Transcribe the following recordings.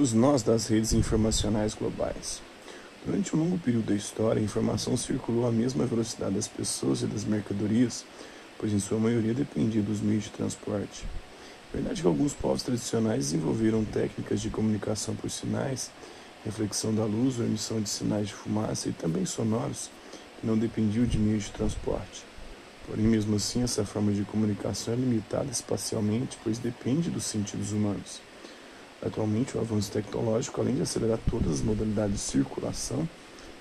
Os nós das redes informacionais globais. Durante um longo período da história, a informação circulou à mesma velocidade das pessoas e das mercadorias, pois em sua maioria dependia dos meios de transporte. É verdade que alguns povos tradicionais desenvolveram técnicas de comunicação por sinais, reflexão da luz ou emissão de sinais de fumaça e também sonoros, que não dependiam de meios de transporte. Porém, mesmo assim, essa forma de comunicação é limitada espacialmente, pois depende dos sentidos humanos. Atualmente, o avanço tecnológico, além de acelerar todas as modalidades de circulação,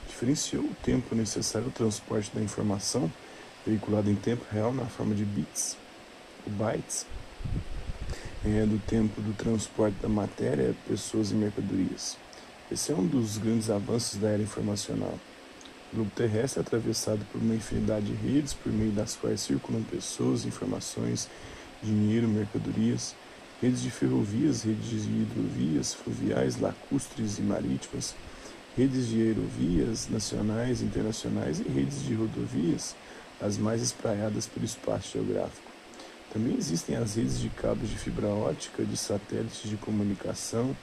diferenciou o tempo necessário ao transporte da informação, veiculada em tempo real na forma de bits, ou bytes, é, do tempo do transporte da matéria, pessoas e mercadorias. Esse é um dos grandes avanços da era informacional. O globo terrestre é atravessado por uma infinidade de redes por meio das quais circulam pessoas, informações, dinheiro, mercadorias redes de ferrovias, redes de hidrovias fluviais, lacustres e marítimas, redes de aerovias nacionais internacionais e redes de rodovias, as mais espraiadas pelo espaço geográfico. Também existem as redes de cabos de fibra ótica, de satélites de comunicação,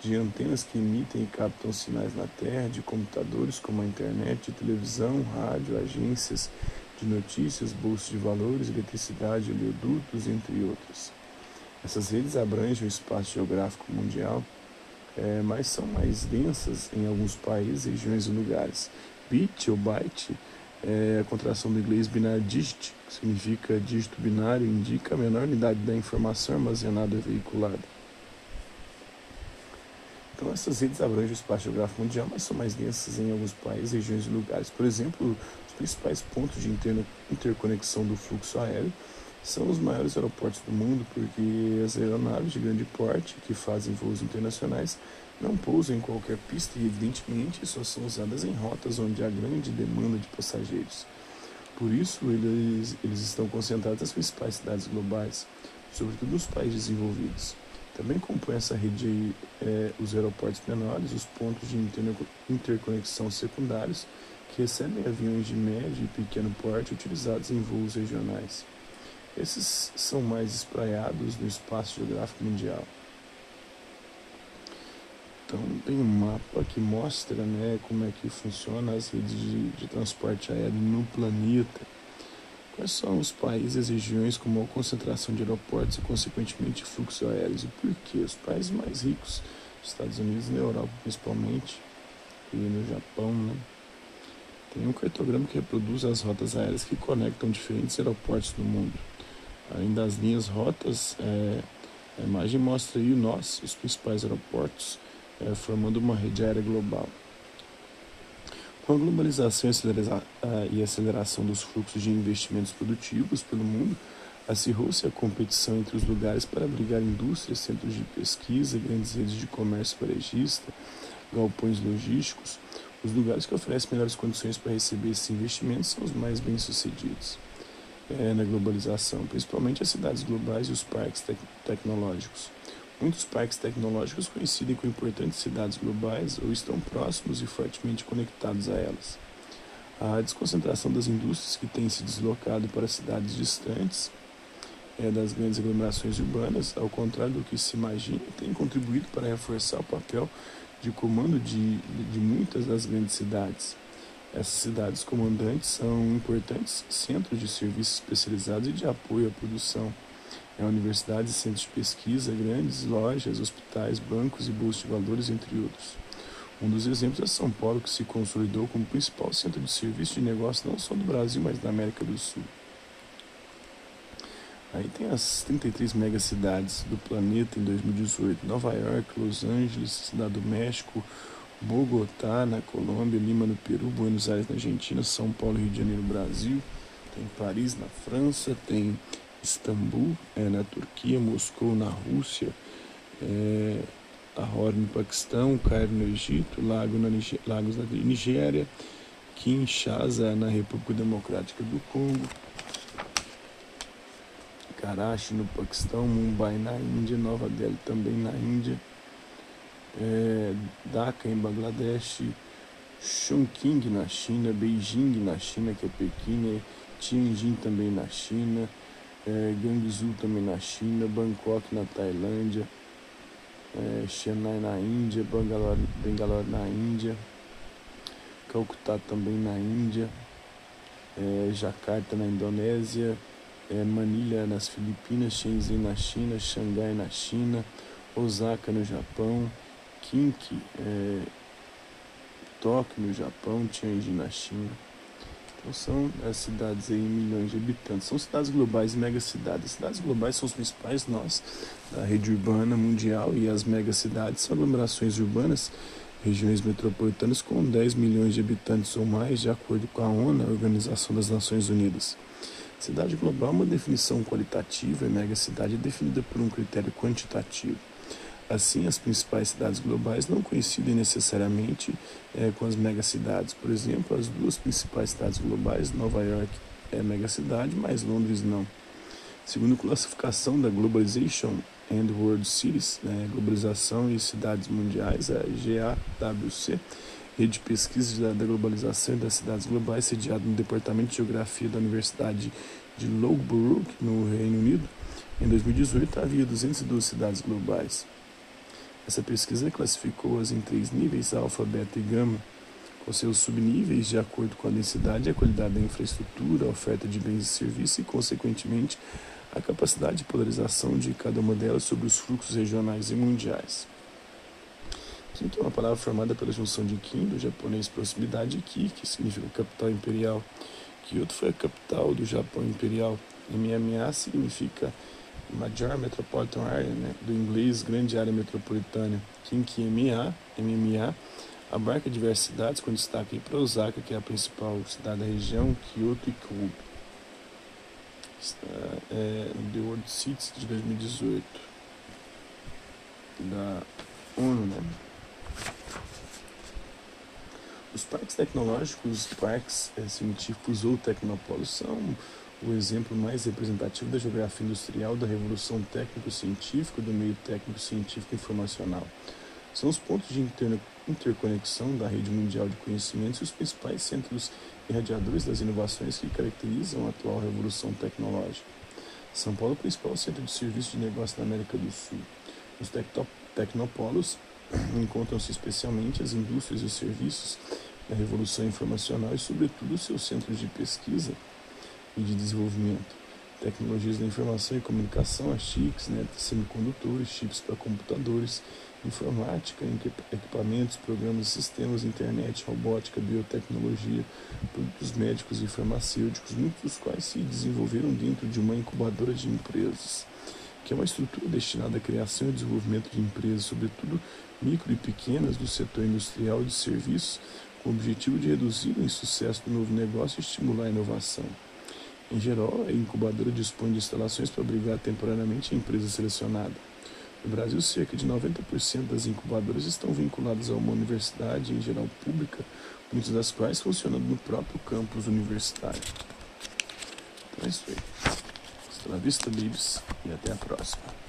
de antenas que emitem e captam sinais na Terra, de computadores como a internet, de televisão, rádio, agências de notícias, bolsas de valores, eletricidade, oleodutos, entre outros. Essas redes abrangem o espaço geográfico mundial, é, mas são mais densas em alguns países, regiões e lugares. Bit ou byte é a contração do inglês binário digit, que significa dígito binário, indica a menor unidade da informação armazenada ou veiculada. Então, essas redes abrangem o espaço geográfico mundial, mas são mais densas em alguns países, regiões e lugares. Por exemplo, os principais pontos de interconexão do fluxo aéreo são os maiores aeroportos do mundo porque as aeronaves de grande porte que fazem voos internacionais não pousam em qualquer pista e, evidentemente, só são usadas em rotas onde há grande demanda de passageiros. Por isso, eles, eles estão concentrados nas principais cidades globais, sobretudo nos países desenvolvidos. Também compõem essa rede é, os aeroportos menores, os pontos de interconexão secundários, que recebem aviões de médio e pequeno porte utilizados em voos regionais. Esses são mais espraiados no espaço geográfico mundial. Então tem um mapa que mostra né, como é que funciona as redes de, de transporte aéreo no planeta. Quais são os países e regiões com maior concentração de aeroportos e, consequentemente, fluxos aéreos? E por quê? Os países mais ricos, Estados Unidos e Europa principalmente, e no Japão, né? Tem um cartograma que reproduz as rotas aéreas que conectam diferentes aeroportos do mundo. Além das linhas rotas, é, a imagem mostra aí nós, os principais aeroportos, é, formando uma rede aérea global. Com a globalização e aceleração dos fluxos de investimentos produtivos pelo mundo, acirrou-se a competição entre os lugares para abrigar indústrias, centros de pesquisa, grandes redes de comércio varejista, galpões logísticos. Os lugares que oferecem melhores condições para receber esses investimentos são os mais bem-sucedidos é, na globalização, principalmente as cidades globais e os parques tec tecnológicos. Muitos parques tecnológicos coincidem com importantes cidades globais ou estão próximos e fortemente conectados a elas. A desconcentração das indústrias que têm se deslocado para cidades distantes é, das grandes aglomerações urbanas, ao contrário do que se imagina, tem contribuído para reforçar o papel de comando de, de muitas das grandes cidades. Essas cidades comandantes são importantes centros de serviços especializados e de apoio à produção. É universidades, centros de pesquisa, grandes lojas, hospitais, bancos e bolsas de valores, entre outros. Um dos exemplos é São Paulo, que se consolidou como principal centro de serviço de negócio não só do Brasil, mas da América do Sul. Aí tem as 33 megacidades do planeta em 2018: Nova York, Los Angeles, Cidade do México, Bogotá, na Colômbia, Lima, no Peru, Buenos Aires, na Argentina, São Paulo, Rio de Janeiro, Brasil, tem Paris, na França, tem Istambul, é, na Turquia, Moscou, na Rússia, é, Lahore, no Paquistão, Cairo, no Egito, Lago na Lagos na Nigéria, Kinshasa, na República Democrática do Congo, Karachi, no Paquistão, Mumbai, na Índia, Nova Delhi, também na Índia, é, Dhaka em Bangladesh, Chongqing na China, Beijing na China, que é Pequim, né? Tianjin também na China, é, Guangzhou também na China, Bangkok na Tailândia, é, Chennai na Índia, Bangalore, Bangalore na Índia, Calcutá também na Índia, é, Jakarta na Indonésia, é, nas Filipinas, Shenzhen na China, Xangai na China, Osaka no Japão, Kinki, é, Tóquio no Japão, Tianjin na China. Então são as cidades aí, milhões de habitantes. São cidades globais megacidades. As cidades globais são os principais nós da rede urbana mundial e as megacidades são aglomerações urbanas, regiões metropolitanas com 10 milhões de habitantes ou mais, de acordo com a ONU, a Organização das Nações Unidas. Cidade global é uma definição qualitativa e megacidade é definida por um critério quantitativo. Assim, as principais cidades globais não coincidem necessariamente é, com as megacidades. Por exemplo, as duas principais cidades globais, Nova York é megacidade, mas Londres não. Segundo a classificação da Globalization and World Cities, né, Globalização e Cidades Mundiais, a GAWC, rede de pesquisa da globalização e das cidades globais, sediado no Departamento de Geografia da Universidade de Loughborough, no Reino Unido, em 2018 havia 212 cidades globais. Essa pesquisa classificou-as em três níveis, alfa, beta e gama, com seus subníveis de acordo com a densidade e a qualidade da infraestrutura, a oferta de bens e serviços e, consequentemente, a capacidade de polarização de cada uma delas sobre os fluxos regionais e mundiais. Quinto é uma palavra formada pela junção de Kim, do japonês proximidade, e Ki, que significa capital imperial. Kyoto foi a capital do Japão imperial. MMA significa Major Metropolitan Area, né, do inglês Grande Área Metropolitana, Kinki MA, MMA, abarca diversas cidades, com destaque para Osaka, que é a principal cidade da região, Kyoto e Kobe. Está, é, The World Cities de 2018, da ONU, né? Os parques tecnológicos, parques é, científicos ou tecnopólios são o exemplo mais representativo da geografia industrial da revolução técnico-científica do meio técnico-científico informacional. São os pontos de interconexão da rede mundial de conhecimentos e os principais centros irradiadores das inovações que caracterizam a atual revolução tecnológica. São Paulo é o principal centro de serviço de negócio da América do Sul. Os tecnopolos encontram-se especialmente as indústrias e os serviços da revolução informacional e, sobretudo, seus centros de pesquisa e de desenvolvimento. Tecnologias da informação e comunicação, as chips, né, semicondutores, chips para computadores, informática, equipamentos, programas, sistemas, internet, robótica, biotecnologia, produtos médicos e farmacêuticos, muitos dos quais se desenvolveram dentro de uma incubadora de empresas, que é uma estrutura destinada à criação e desenvolvimento de empresas, sobretudo micro e pequenas, do setor industrial e de serviços, com o objetivo de reduzir o insucesso do novo negócio e estimular a inovação. Em geral, a incubadora dispõe de instalações para abrigar temporariamente a empresa selecionada. No Brasil, cerca de 90% das incubadoras estão vinculadas a uma universidade, em geral pública, muitas das quais funcionando no próprio campus universitário. Então é isso aí. Hasta la vista, babies, e até a próxima.